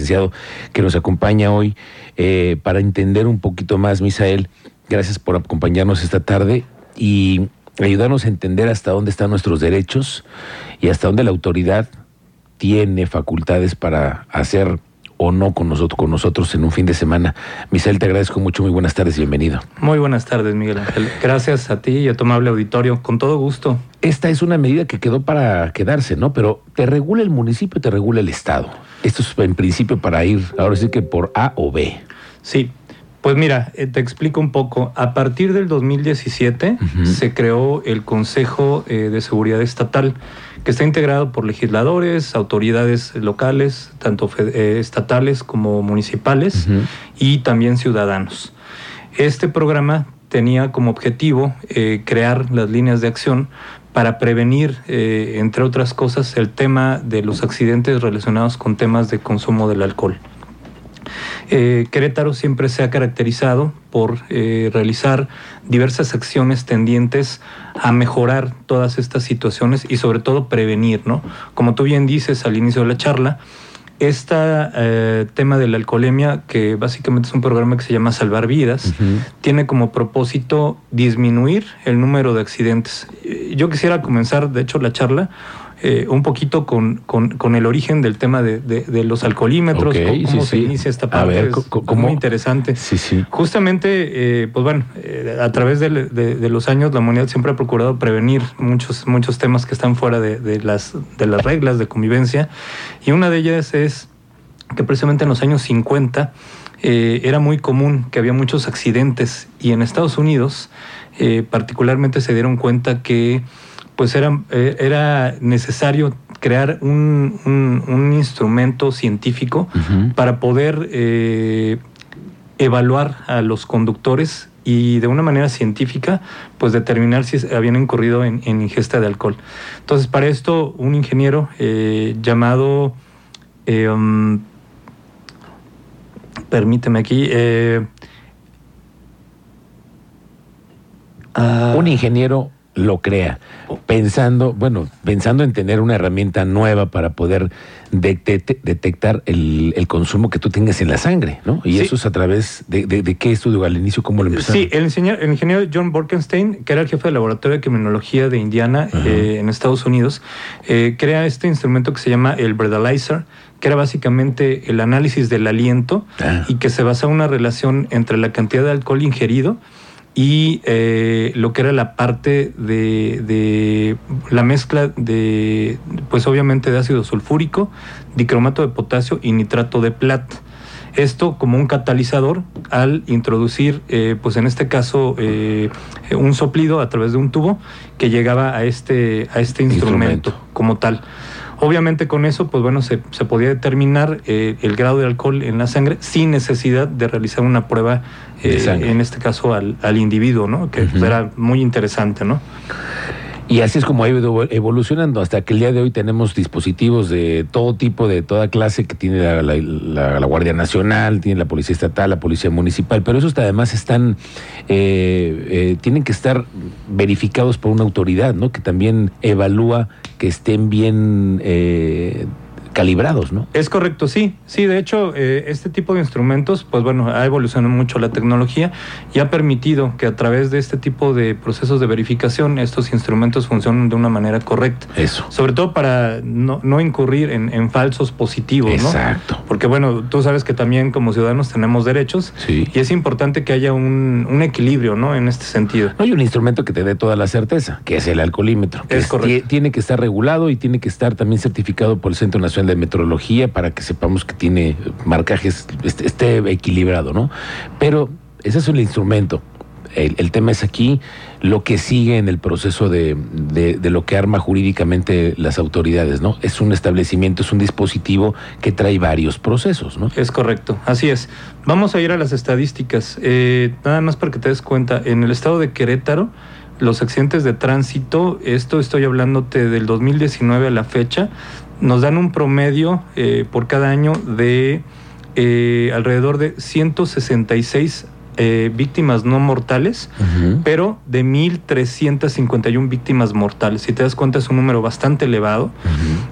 licenciado que nos acompaña hoy eh, para entender un poquito más, Misael. Gracias por acompañarnos esta tarde y ayudarnos a entender hasta dónde están nuestros derechos y hasta dónde la autoridad tiene facultades para hacer o no con nosotros, con nosotros en un fin de semana. Misael, te agradezco mucho, muy buenas tardes y bienvenido. Muy buenas tardes, Miguel Ángel. Gracias a ti y a tu amable auditorio, con todo gusto. Esta es una medida que quedó para quedarse, ¿no? Pero ¿te regula el municipio, te regula el Estado? Esto es en principio para ir, ahora sí que por A o B. Sí, pues mira, eh, te explico un poco. A partir del 2017 se creó el Consejo eh, de Seguridad Estatal, que está integrado por legisladores, autoridades locales, tanto eh, estatales como municipales, y también ciudadanos. Este programa tenía como objetivo crear las líneas de acción para prevenir, entre otras cosas, el tema de los accidentes relacionados con temas de consumo del alcohol. Eh, Querétaro siempre se ha caracterizado por eh, realizar diversas acciones tendientes a mejorar todas estas situaciones y sobre todo prevenir, ¿no? Como tú bien dices al inicio de la charla, este tema de la alcoholemia, que básicamente es un programa que se llama Salvar Vidas, tiene como propósito disminuir el número de accidentes. Yo quisiera comenzar, de hecho, la charla eh, un poquito con, con, el origen del tema de, de, los alcoholímetros, cómo, se inicia esta parte. es, muy interesante. Sí, sí. Justamente, eh, pues bueno, eh, a través de, los años la humanidad siempre ha procurado prevenir muchos, muchos temas que están fuera de, las, de las reglas de convivencia y una de ellas es que precisamente en los años 50 era muy común que había muchos accidentes y en Estados Unidos particularmente se dieron cuenta que pues era, eh, era necesario crear un, instrumento científico para poder eh, evaluar a los conductores y de una manera científica, pues determinar si habían incurrido en, ingesta de alcohol. Entonces, para esto, un ingeniero eh, llamado, um, permíteme aquí, un ingeniero lo crea, pensando, bueno, pensando en tener una herramienta nueva para poder detectar el, consumo que tú tengas en la sangre, ¿no? Y eso es a través de, qué estudio al inicio, cómo lo empezaron. Sí, el ingeniero, el ingeniero John Borkenstein, que era el jefe del laboratorio de criminología de Indiana eh, en Estados Unidos, eh, crea este instrumento que se llama el breathalyzer, que era básicamente el análisis del aliento ah. y que se basa en una relación entre la cantidad de alcohol ingerido y eh, lo que era la parte de, la mezcla de, pues obviamente de ácido sulfúrico, dicromato de potasio y nitrato de plata. Esto como un catalizador al introducir, eh, pues en este caso, eh, un soplido a través de un tubo que llegaba a este, a este instrumento, como tal. Obviamente con eso, pues bueno, se, podía determinar el grado de alcohol en la sangre sin necesidad de realizar una prueba eh, en este caso al, individuo, ¿no? Que era muy interesante, ¿no? Y así es como ha ido evolucionando hasta que el día de hoy tenemos dispositivos de todo tipo, de toda clase, que tiene la, Guardia Nacional, tiene la Policía Estatal, la Policía Municipal, pero esos además están, eh, eh, tienen que estar verificados por una autoridad, ¿no? Que también evalúa que estén bien calibrados, ¿no? Es correcto, sí. Sí, de hecho, eh, este tipo de instrumentos, pues bueno, ha evolucionado mucho la tecnología y ha permitido que a través de este tipo de procesos de verificación estos instrumentos funcionen de una manera correcta. Eso. Sobre todo para no, incurrir en, falsos positivos, ¿no? Exacto. Porque bueno, tú sabes que también como ciudadanos tenemos derechos sí. y es importante que haya un, equilibrio, ¿no? En este sentido. No hay un instrumento que te dé toda la certeza, que es el alcoholímetro. es correcto. Tiene que estar regulado y tiene que estar también certificado por el Centro Nacional de Metrología para que sepamos que tiene marcajes, esté, equilibrado, ¿no? Pero ese es un instrumento. El, tema es aquí lo que sigue en el proceso de, de, lo que arma jurídicamente las autoridades, ¿no? Es un establecimiento, es un dispositivo que trae varios procesos, ¿no? Es correcto, así es. Vamos a ir a las estadísticas. Eh, nada más para que te des cuenta, en el estado de Querétaro, los accidentes de tránsito, esto estoy hablándote del 2019 a la fecha, nos dan un promedio eh, por cada año de eh, alrededor de 166 eh, víctimas no mortales, pero de 1.351 víctimas mortales. Si te das cuenta es un número bastante elevado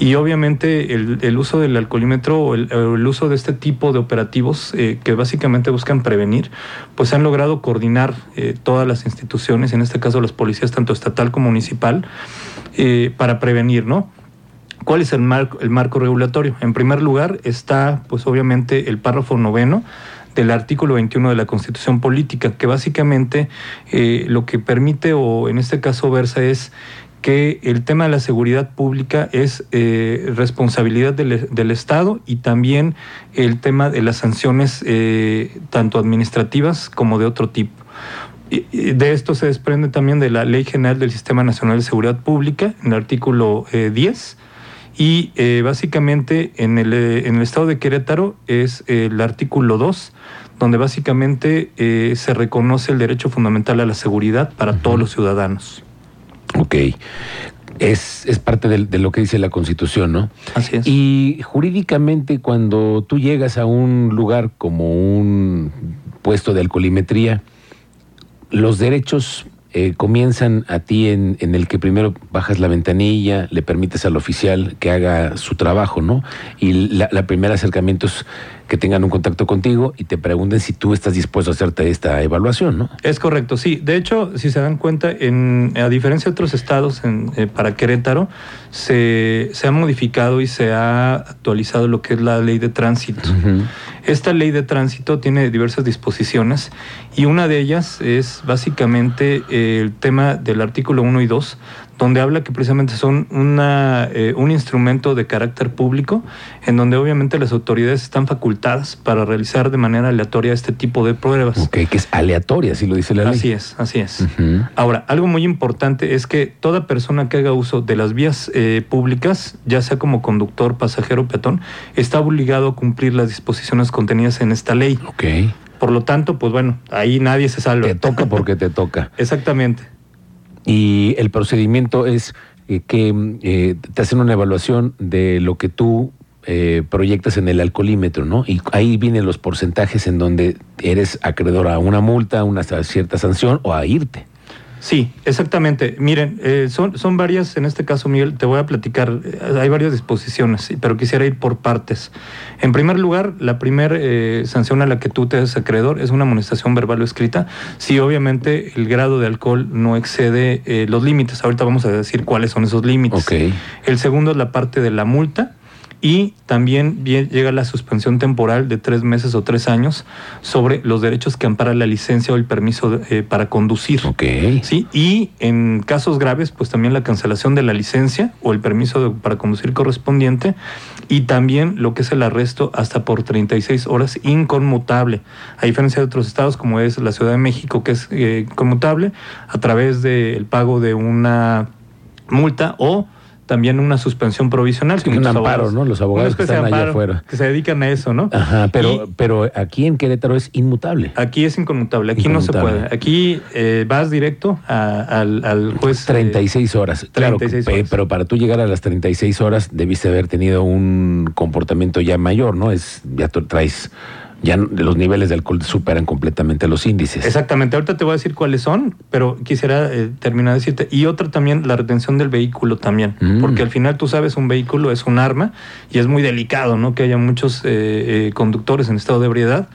y obviamente el, uso del alcoholímetro o el, uso de este tipo de operativos eh, que básicamente buscan prevenir, pues han logrado coordinar eh, todas las instituciones, en este caso las policías tanto estatal como municipal, para prevenir, ¿no? ¿Cuál es el marco, el marco regulatorio? En primer lugar está, pues obviamente, el párrafo noveno del artículo 21 de la Constitución Política, que básicamente eh, lo que permite, o en este caso versa, es que el tema de la seguridad pública es eh, responsabilidad del, Estado y también el tema de las sanciones eh, tanto administrativas como de otro tipo. De esto se desprende también de la Ley General del Sistema Nacional de Seguridad Pública, en el artículo 10, y eh, básicamente en el, eh, en el estado de Querétaro es el artículo 2, donde básicamente eh, se reconoce el derecho fundamental a la seguridad para todos los ciudadanos. Ok. Es, es parte de, de, lo que dice la Constitución, ¿no? Así es. Y jurídicamente cuando tú llegas a un lugar como un puesto de alcoholimetría, los derechos eh, comienzan a ti en, en, el que primero bajas la ventanilla, le permites al oficial que haga su trabajo, ¿no? Y la, la primera acercamiento es que tengan un contacto contigo y te pregunten si tú estás dispuesto a hacerte esta evaluación, ¿no? Es correcto, sí. De hecho, si se dan cuenta, en, a diferencia de otros estados, en, eh, para Querétaro, se, se, ha modificado y se ha actualizado lo que es la ley de tránsito. Esta ley de tránsito tiene diversas disposiciones y una de ellas es básicamente el tema del artículo 1 y 2, donde habla que precisamente son una, eh, un instrumento de carácter público, en donde obviamente las autoridades están facultadas para realizar de manera aleatoria este tipo de pruebas. Ok, que es aleatoria, así lo dice la ley. Así es, así es. Ahora, algo muy importante es que toda persona que haga uso de las vías eh, públicas, ya sea como conductor, pasajero, peatón, está obligado a cumplir las disposiciones contenidas en esta ley. Ok. Por lo tanto, pues bueno, ahí nadie se salva. Te toca porque te toca. Exactamente. Y el procedimiento es eh, que eh, te hacen una evaluación de lo que tú eh, proyectas en el alcoholímetro, ¿no? Y ahí vienen los porcentajes en donde eres acreedor a una multa, a una cierta sanción o a irte. Sí, exactamente. Miren, eh, son, son varias, en este caso, Miguel, te voy a platicar, eh, hay varias disposiciones, pero quisiera ir por partes. En primer lugar, la primera eh, sanción a la que tú te des acreedor es una amonestación verbal o escrita, si obviamente el grado de alcohol no excede los límites. Ahorita vamos a decir cuáles son esos límites. Okay. El segundo es la parte de la multa y también llega la suspensión temporal de tres meses o tres años sobre los derechos que ampara la licencia o el permiso eh, para conducir. Ok. ¿sí? Y en casos graves, pues también la cancelación de la licencia o el permiso para conducir correspondiente y también lo que es el arresto hasta por 36 horas inconmutable. A diferencia de otros estados como es la Ciudad de México, que es eh, conmutable, a través del pago de una multa o también una suspensión provisional. que un amparo, ¿no? Los abogados que están allá afuera. Que se dedican a eso, ¿no? Ajá, pero, pero aquí en Querétaro es inmutable. Aquí es inconmutable, aquí no se puede. Aquí eh, vas directo al, al, juez. 36 horas, 36 claro, pero para tú llegar a las 36 horas debiste haber tenido un comportamiento ya mayor, ¿no? Es Ya tú traes ya los niveles de alcohol superan completamente los índices. Exactamente, ahorita te voy a decir cuáles son, pero quisiera eh, terminar de decirte. Y otra también, la retención del vehículo también, mm. porque al final tú sabes, un vehículo es un arma y es muy delicado, ¿no? Que haya muchos eh, eh, conductores en estado de ebriedad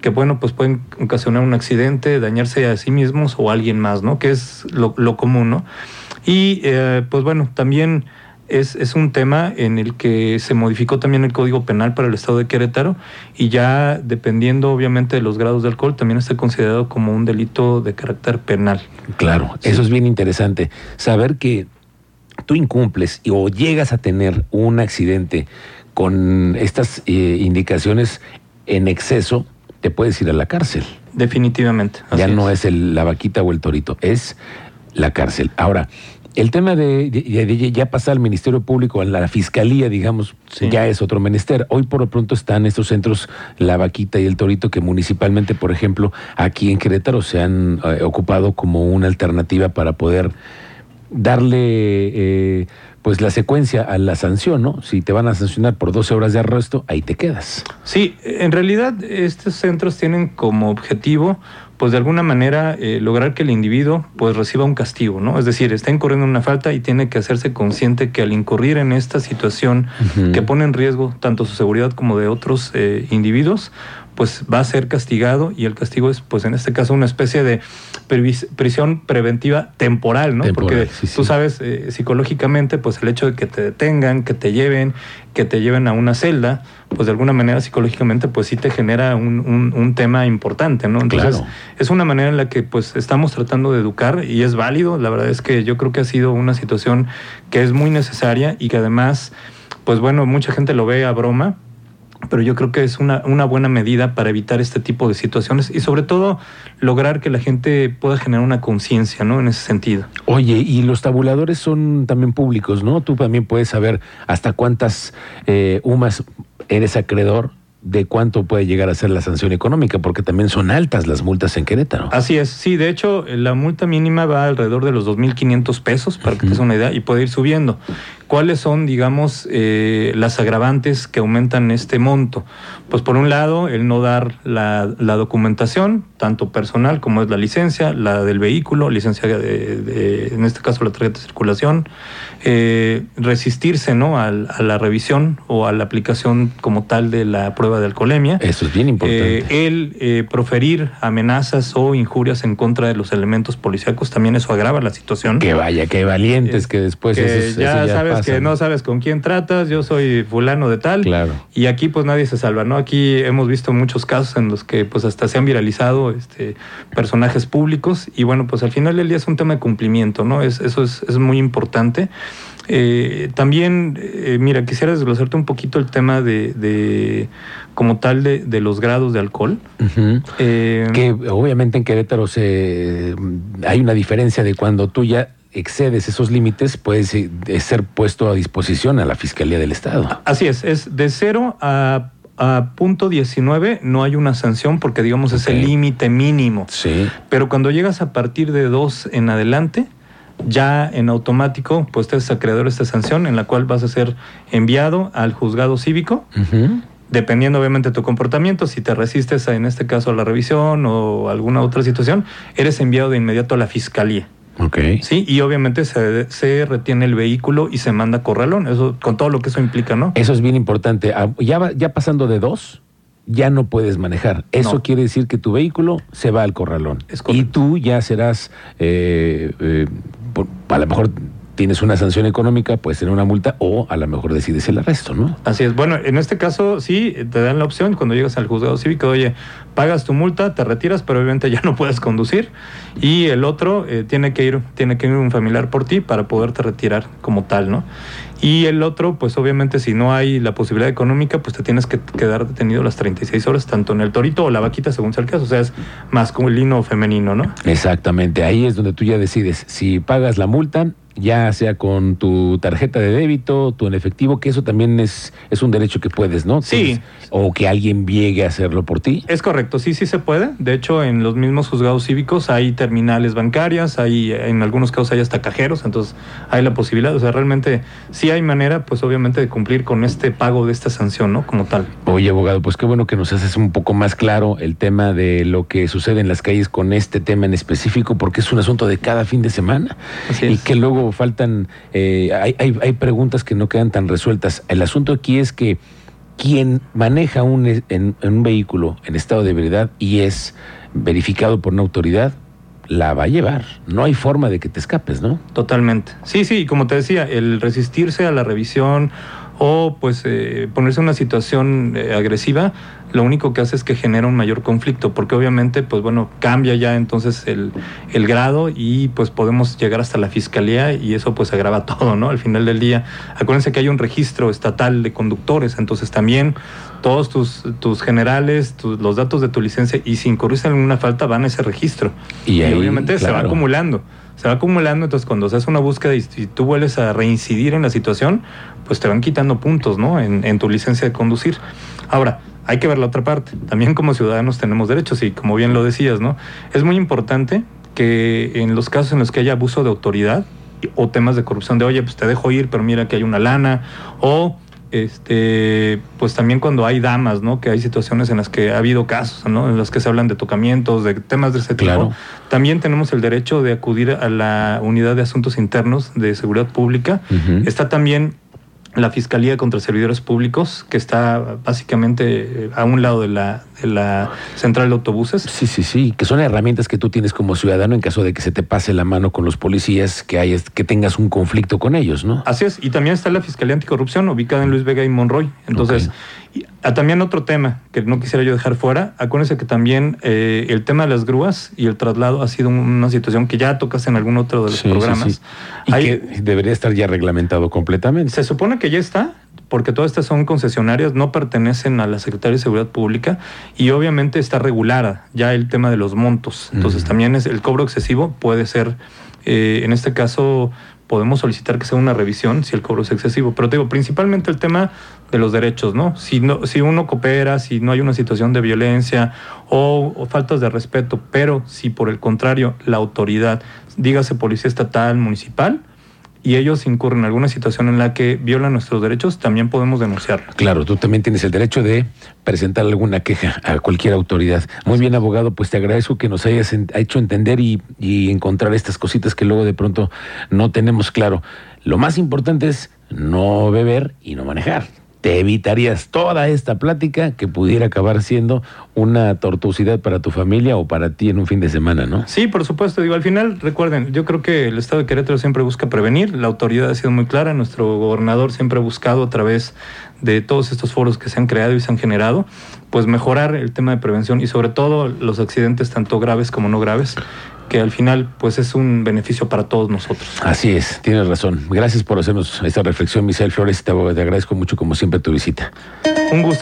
que, bueno, pues pueden ocasionar un accidente, dañarse a sí mismos o a alguien más, ¿no? Que es lo, lo común, ¿no? Y, pues bueno, también es, un tema en el que se modificó también el Código Penal para el Estado de Querétaro y ya dependiendo obviamente de los grados de alcohol también está considerado como un delito de carácter penal. Claro, eso es bien interesante. Saber que tú incumples o llegas a tener un accidente con estas eh, indicaciones en exceso, te puedes ir a la cárcel. Definitivamente. ya no es el, la vaquita o el torito, es la cárcel. Ahora, el tema de, ya pasar al Ministerio Público, a la Fiscalía, digamos, ya es otro menester. Hoy por lo pronto están estos centros, La Vaquita y El Torito, que municipalmente, por ejemplo, aquí en Querétaro se han eh, ocupado como una alternativa para poder darle eh, pues la secuencia a la sanción, ¿no? Si te van a sancionar por 12 horas de arresto, ahí te quedas. Sí, en realidad estos centros tienen como objetivo pues de alguna manera eh, lograr que el individuo pues reciba un castigo, ¿no? Es decir, está incurriendo en una falta y tiene que hacerse consciente que al incurrir en esta situación que pone en riesgo tanto su seguridad como de otros eh, individuos, pues va a ser castigado y el castigo es, pues en este caso, una especie de prisión preventiva temporal, ¿no? Porque tú sabes, eh, psicológicamente, pues el hecho de que te detengan, que te lleven, que te lleven a una celda, pues de alguna manera psicológicamente, pues sí te genera un, un, tema importante, ¿no? Entonces, es una manera en la que pues estamos tratando de educar y es válido. La verdad es que yo creo que ha sido una situación que es muy necesaria y que además, pues bueno, mucha gente lo ve a broma, pero yo creo que es una, una, buena medida para evitar este tipo de situaciones y sobre todo lograr que la gente pueda generar una conciencia, ¿no? En ese sentido. Oye, y los tabuladores son también públicos, ¿no? Tú también puedes saber hasta cuántas eh, UMAS eres acreedor de cuánto puede llegar a ser la sanción económica, porque también son altas las multas en Querétaro. Así es, sí, de hecho la multa mínima va alrededor de los 2.500 pesos, para que te des una idea, y puede ir subiendo. ¿Cuáles son, digamos, eh, las agravantes que aumentan este monto? Pues por un lado, el no dar la, documentación, tanto personal como es la licencia, la del vehículo, licencia de, en este caso la tarjeta de circulación, eh, resistirse ¿no? a, la revisión o a la aplicación como tal de la prueba de alcoholemia. Eso es bien importante. Eh, el proferir amenazas o injurias en contra de los elementos policíacos, también eso agrava la situación. Que vaya, que valientes, que después ya, sabes que no sabes con quién tratas, yo soy fulano de tal. Claro. Y aquí pues nadie se salva, ¿no? Aquí hemos visto muchos casos en los que pues hasta se han viralizado este, personajes públicos y bueno, pues al final del día es un tema de cumplimiento, ¿no? Es, eso es, muy importante. Eh, también, eh, mira, quisiera desglosarte un poquito el tema de, como tal, de, los grados de alcohol. Eh, que obviamente en Querétaro se, hay una diferencia de cuando tú ya excedes esos límites, puede ser puesto a disposición a la Fiscalía del Estado. Así es, es de cero a, punto 19 no hay una sanción porque digamos es el límite mínimo. Sí. Pero cuando llegas a partir de dos en adelante, ya en automático, pues te es acreedor esta sanción en la cual vas a ser enviado al juzgado cívico. Dependiendo obviamente de tu comportamiento, si te resistes en este caso a la revisión o alguna otra situación, eres enviado de inmediato a la fiscalía. Ok. Sí, y obviamente se, se, retiene el vehículo y se manda a corralón, eso, con todo lo que eso implica, ¿no? Eso es bien importante. Ah, ya, ya pasando de dos, ya no puedes manejar. Eso quiere decir que tu vehículo se va al corralón. y tú ya serás, eh, eh, a lo mejor tienes una sanción económica, puedes tener una multa o a lo mejor decides el arresto, ¿no? Así es. Bueno, en este caso sí te dan la opción cuando llegas al juzgado cívico, oye, pagas tu multa, te retiras, pero obviamente ya no puedes conducir y el otro eh, tiene que ir tiene que ir un familiar por ti para poderte retirar como tal, ¿no? Y el otro, pues obviamente si no hay la posibilidad económica, pues te tienes que quedar detenido las 36 horas, tanto en el torito o la vaquita, según sea el caso. O sea, es masculino o femenino, ¿no? Exactamente, ahí es donde tú ya decides si pagas la multa ya sea con tu tarjeta de débito, tu en efectivo, que eso también es, es un derecho que puedes, ¿no? Sí. O que alguien llegue a hacerlo por ti. Es correcto, sí, sí se puede. De hecho, en los mismos juzgados cívicos hay terminales bancarias, hay en algunos casos hay hasta cajeros, entonces hay la posibilidad, o sea, realmente sí hay manera, pues obviamente, de cumplir con este pago de esta sanción, ¿no? Como tal. Oye, abogado, pues qué bueno que nos haces un poco más claro el tema de lo que sucede en las calles con este tema en específico, porque es un asunto de cada fin de semana. Así y que luego faltan, eh, hay, hay, preguntas que no quedan tan resueltas. El asunto aquí es que quien maneja un, en, un vehículo en estado de ebriedad y es verificado por una autoridad, la va a llevar. No hay forma de que te escapes, ¿no? Totalmente. Sí, sí, como te decía, el resistirse a la revisión o pues eh, ponerse en una situación eh, agresiva, lo único que hace es que genera un mayor conflicto, porque obviamente, pues bueno, cambia ya entonces el, el, grado y pues podemos llegar hasta la fiscalía y eso pues agrava todo, ¿no? Al final del día, acuérdense que hay un registro estatal de conductores, entonces también todos tus, tus generales, los datos de tu licencia y si incurrís en una falta van a ese registro. Y, obviamente se va acumulando se va acumulando, entonces cuando se hace una búsqueda y, tú vuelves a reincidir en la situación, pues te van quitando puntos, ¿no? En, en tu licencia de conducir. Ahora, hay que ver la otra parte. También como ciudadanos tenemos derechos y como bien lo decías, ¿no? Es muy importante que en los casos en los que haya abuso de autoridad o temas de corrupción de, oye, pues te dejo ir, pero mira que hay una lana, o este, pues también cuando hay damas, ¿no? Que hay situaciones en las que ha habido casos, ¿no? En las que se hablan de tocamientos, de temas de ese tipo. También tenemos el derecho de acudir a la unidad de asuntos internos de seguridad pública. Está también la Fiscalía contra Servidores Públicos, que está básicamente eh, a un lado de la, de la central de autobuses. Sí, sí, sí, que son herramientas que tú tienes como ciudadano en caso de que se te pase la mano con los policías, que, hay, que tengas un conflicto con ellos, ¿no? Así es, y también está la Fiscalía Anticorrupción, ubicada en Luis Vega y Monroy. Entonces, Ah, también otro tema que no quisiera yo dejar fuera, acuérdense que también eh, el tema de las grúas y el traslado ha sido una situación que ya tocas en algún otro de los programas. Y que debería estar ya reglamentado completamente. Se supone que ya está, porque todas estas son concesionarias, no pertenecen a la Secretaría de Seguridad Pública y obviamente está regulada ya el tema de los montos. Entonces también es el cobro excesivo puede ser, eh, en este caso, podemos solicitar que sea una revisión si el cobro es excesivo. Pero te digo, principalmente el tema de los derechos, ¿no? Si, no, si uno coopera, si no hay una situación de violencia o, faltas de respeto, pero si por el contrario la autoridad, dígase policía estatal, municipal, y ellos incurren en alguna situación en la que violan nuestros derechos, también podemos denunciarlo. Claro, tú también tienes el derecho de presentar alguna queja a cualquier autoridad. Muy bien, abogado, pues te agradezco que nos hayas hecho entender y, y encontrar estas cositas que luego de pronto no tenemos claro. Lo más importante es no beber y no manejar te evitarías toda esta plática que pudiera acabar siendo una tortuosidad para tu familia o para ti en un fin de semana, ¿no? Sí, por supuesto. Digo, al final, recuerden, yo creo que el Estado de Querétaro siempre busca prevenir, la autoridad ha sido muy clara, nuestro gobernador siempre ha buscado a través de todos estos foros que se han creado y se han generado, pues mejorar el tema de prevención y sobre todo los accidentes tanto graves como no graves que al final pues es un beneficio para todos nosotros. Así es, tienes razón. Gracias por hacernos esta reflexión, Misael Flores. Te, te agradezco mucho como siempre tu visita. Un gusto.